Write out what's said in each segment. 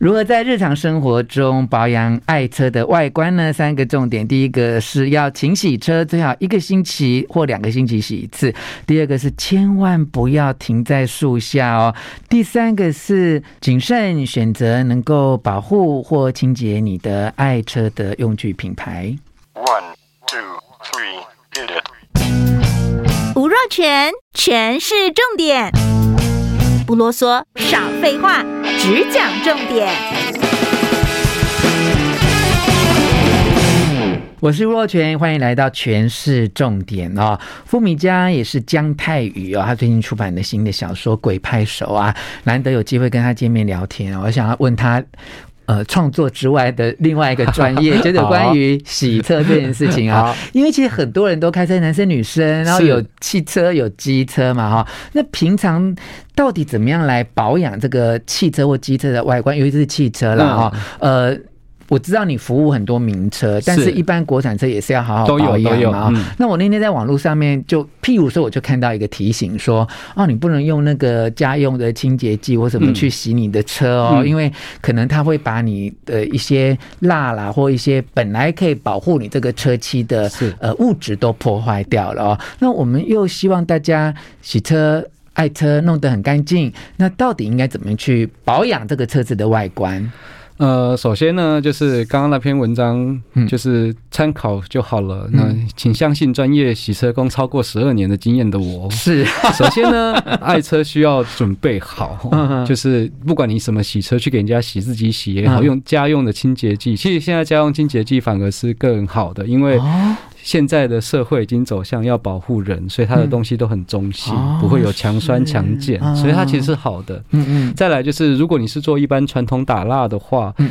如何在日常生活中保养爱车的外观呢？三个重点：第一个是要勤洗车，最好一个星期或两个星期洗一次；第二个是千万不要停在树下哦；第三个是谨慎选择能够保护或清洁你的爱车的用具品牌。One, two, three, hit it！吴若全，全是重点，不啰嗦，少废话。只讲重点。我是若泉，欢迎来到全市重点哦。傅米家也是姜泰宇哦，他最近出版的新的小说《鬼拍手》啊，难得有机会跟他见面聊天，我想要问他。呃，创作之外的另外一个专业，就是关于洗车这件事情啊。因为其实很多人都开车，男生女生，然后有汽车有机车嘛，哈。那平常到底怎么样来保养这个汽车或机车的外观？尤其是汽车了哈，呃。我知道你服务很多名车，但是一般国产车也是要好好保养嘛。那我那天在网络上面就，譬如说，我就看到一个提醒说，哦，你不能用那个家用的清洁剂或什么去洗你的车哦，因为可能它会把你的一些蜡啦或一些本来可以保护你这个车漆的呃物质都破坏掉了哦。那我们又希望大家洗车爱车弄得很干净，那到底应该怎么去保养这个车子的外观？呃，首先呢，就是刚刚那篇文章，就是参考就好了。嗯、那请相信专业洗车工超过十二年的经验的我。是，首先呢，爱车需要准备好，就是不管你什么洗车，去给人家洗，自己洗也好，用家用的清洁剂。其实现在家用清洁剂反而是更好的，因为。现在的社会已经走向要保护人，所以它的东西都很中性，嗯、不会有强酸强碱，哦、所以它其实是好的。嗯嗯。再来就是，如果你是做一般传统打蜡的话，嗯、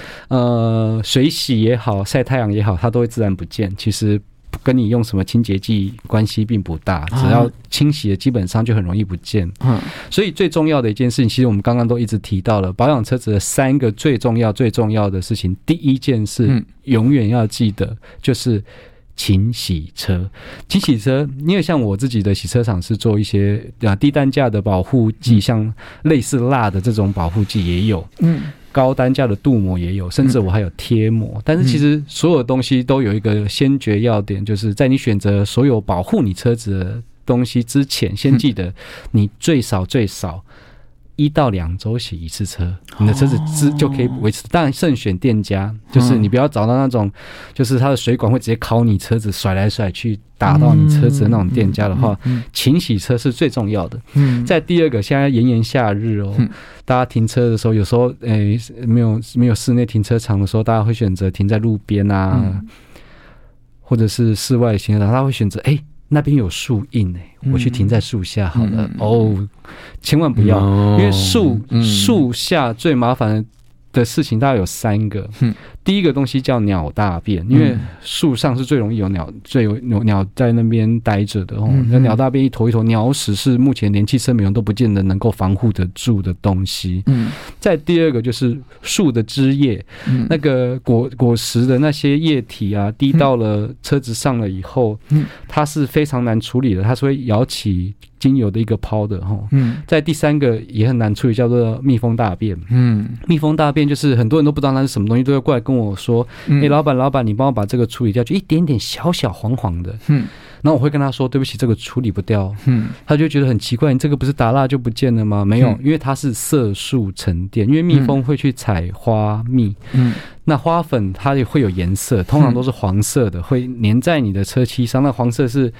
呃，水洗也好，晒太阳也好，它都会自然不见。其实跟你用什么清洁剂关系并不大，只要清洗的基本上就很容易不见。嗯。所以最重要的一件事情，其实我们刚刚都一直提到了，保养车子的三个最重要、最重要的事情。第一件事，永远要记得就是。勤洗车，勤洗车，因为像我自己的洗车厂是做一些啊低单价的保护剂，像类似蜡的这种保护剂也有，嗯，高单价的镀膜也有，甚至我还有贴膜。但是其实所有东西都有一个先决要点，就是在你选择所有保护你车子的东西之前，先记得你最少最少。一到两周洗一次车，你的车子支就可以维持。当然，慎选店家，就是你不要找到那种，就是它的水管会直接烤你车子甩来甩去打到你车子的那种店家的话，勤洗车是最重要的。嗯在第二个，现在炎炎夏日哦，大家停车的时候，有时候诶没有没有室内停车场的时候，大家会选择停在路边啊，或者是室外停车场，他会选择诶。那边有树荫哎，我去停在树下好了。嗯、哦，千万不要，嗯、因为树树下最麻烦的。的事情大概有三个，第一个东西叫鸟大便，因为树上是最容易有鸟，最有鸟鸟在那边待着的哦。那鸟大便一坨一坨，鸟屎是目前连汽车美容都不见得能够防护得住的东西。嗯，再第二个就是树的枝叶，那个果果实的那些液体啊，滴到了车子上了以后，嗯。它是非常难处理的，它是会摇起。精油的一个泡的哈，嗯，在第三个也很难处理，叫做蜜蜂大便，嗯，蜜蜂大便就是很多人都不知道那是什么东西，都会过来跟我说，哎，老板，老板，你帮我把这个处理掉，就一点点小小黄黄的，嗯，然后我会跟他说，对不起，这个处理不掉，嗯，他就觉得很奇怪，你这个不是打蜡就不见了吗？没有，因为它是色素沉淀，因为蜜蜂会去采花蜜，嗯。那花粉它也会有颜色，通常都是黄色的，会粘在你的车漆上。那黄色是，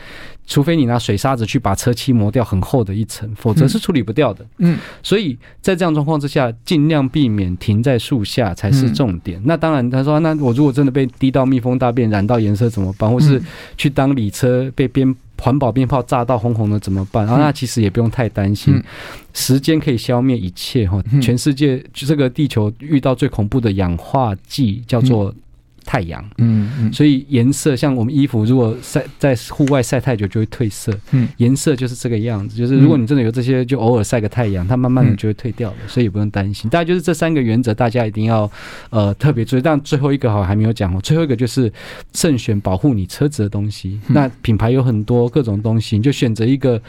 除非你拿水沙子去把车漆磨掉很厚的一层，否则是处理不掉的。嗯，所以在这样状况之下，尽量避免停在树下才是重点。那当然，他说，那我如果真的被滴到蜜蜂大便染到颜色怎么办？或是去当礼车被鞭环保鞭炮炸到红红的怎么办？啊，那其实也不用太担心。时间可以消灭一切哈！全世界就这个地球遇到最恐怖的氧化剂叫做太阳，嗯嗯，所以颜色像我们衣服如果晒在户外晒太久就会褪色，嗯，颜色就是这个样子，就是如果你真的有这些，就偶尔晒个太阳，它慢慢的就会褪掉了，所以也不用担心。大概就是这三个原则，大家一定要呃特别注意。但最后一个好像还没有讲哦，最后一个就是慎选保护你车子的东西。那品牌有很多各种东西，你就选择一个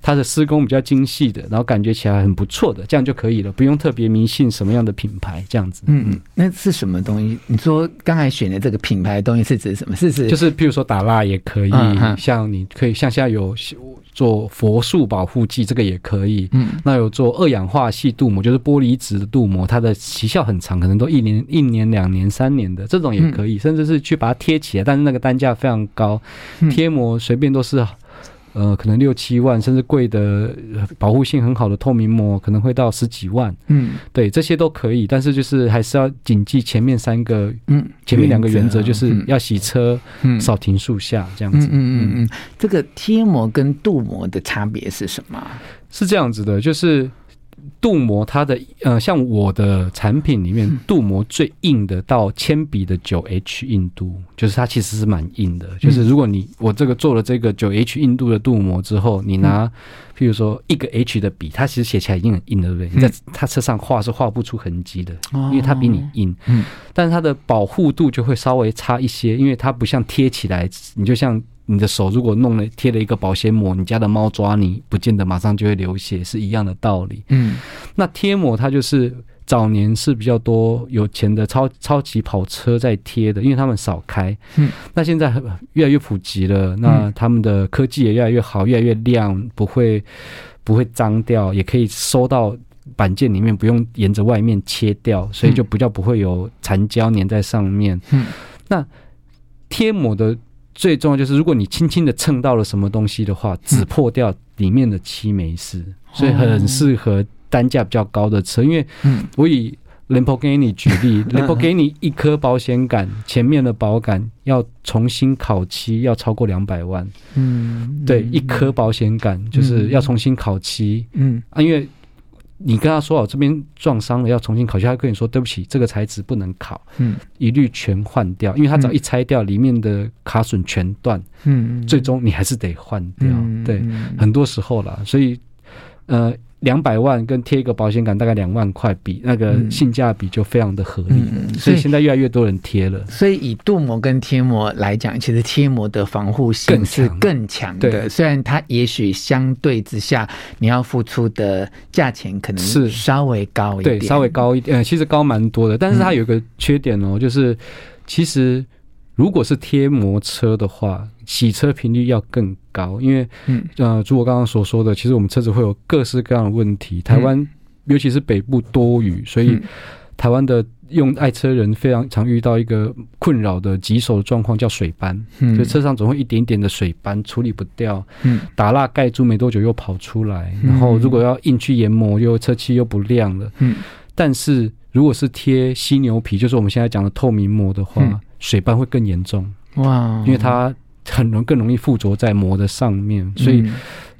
它的施工比较精细的，然后感觉起来很不错的，这样就可以了，不用特别迷信什么样的品牌这样子。嗯嗯，那是什么东西？你说刚才选的这个品牌的东西是指什么？是指就是譬如说打蜡也可以，嗯、像你可以像现在有做佛塑保护剂，这个也可以。嗯，那有做二氧化系镀膜，就是玻璃质的镀膜，它的期效很长，可能都一年、一年、两年、三年的这种也可以，嗯、甚至是去把它贴起来，但是那个单价非常高，贴膜随便都是。呃，可能六七万，甚至贵的保护性很好的透明膜，可能会到十几万。嗯，对，这些都可以，但是就是还是要谨记前面三个，嗯，前面两个原则就是要洗车，嗯，少停树下这样子。嗯嗯嗯嗯，这个贴膜跟镀膜的差别是什么？是这样子的，就是。镀膜它的呃，像我的产品里面，镀膜最硬的到铅笔的九 H 硬度，就是它其实是蛮硬的。就是如果你我这个做了这个九 H 硬度的镀膜之后，你拿譬如说一个 H 的笔，它其实写起来已经很硬了，对不对？你在它车上画是画不出痕迹的，因为它比你硬。嗯，但是它的保护度就会稍微差一些，因为它不像贴起来，你就像。你的手如果弄了贴了一个保鲜膜，你家的猫抓你，不见得马上就会流血，是一样的道理。嗯，那贴膜它就是早年是比较多有钱的超超级跑车在贴的，因为他们少开。嗯，那现在越来越普及了，那他们的科技也越来越好，越来越亮，不会不会脏掉，也可以收到板件里面，不用沿着外面切掉，所以就比较不会有残胶粘在上面。嗯，那贴膜的。最重要就是，如果你轻轻的蹭到了什么东西的话，只破掉里面的漆没事，嗯、所以很适合单价比较高的车。因为我以兰博基尼举例，兰博基尼一颗保险杆前面的保杆要重新烤漆，要超过两百万。嗯，对，一颗保险杆就是要重新烤漆。嗯啊，因为。你跟他说我，这边撞伤了要重新烤，他跟你说对不起，这个材质不能烤，嗯，一律全换掉，因为他只要一拆掉，里面的卡榫全断，嗯，最终你还是得换掉，对，很多时候啦，所以，呃。两百万跟贴一个保险杆大概两万块，比那个性价比就非常的合理，所以现在越来越多人贴了。所以以镀膜跟贴膜来讲，其实贴膜的防护性是更强的。对，虽然它也许相对之下你要付出的价钱可能是稍微高一点，对，稍微高一点，其实高蛮多的。但是它有个缺点哦，就是其实。如果是贴膜车的话，洗车频率要更高，因为，嗯，呃，如我刚刚所说的，其实我们车子会有各式各样的问题。台湾尤其是北部多雨，所以台湾的用爱车人非常常遇到一个困扰的棘手的状况，叫水斑。嗯，就车上总会一点点的水斑处理不掉，嗯，打蜡盖住没多久又跑出来，然后如果要硬去研磨，又车漆又不亮了，嗯，但是如果是贴犀牛皮，就是我们现在讲的透明膜的话。水斑会更严重哇，因为它很容更容易附着在膜的上面，所以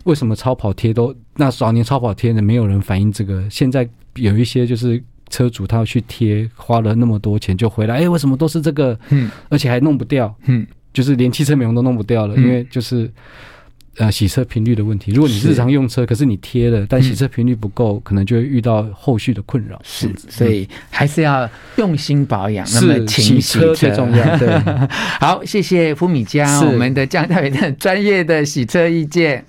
为什么超跑贴都那早年超跑贴的没有人反映这个，现在有一些就是车主他要去贴，花了那么多钱就回来，哎，为什么都是这个？嗯，而且还弄不掉，嗯，就是连汽车美容都弄不掉了，因为就是。呃，洗车频率的问题。如果你日常用车，是可是你贴了，但洗车频率不够，嗯、可能就会遇到后续的困扰。是，所以还是要用心保养。是那么勤洗车最重要。对，好，谢谢福米家，是我们的江大伟的专业的洗车意见。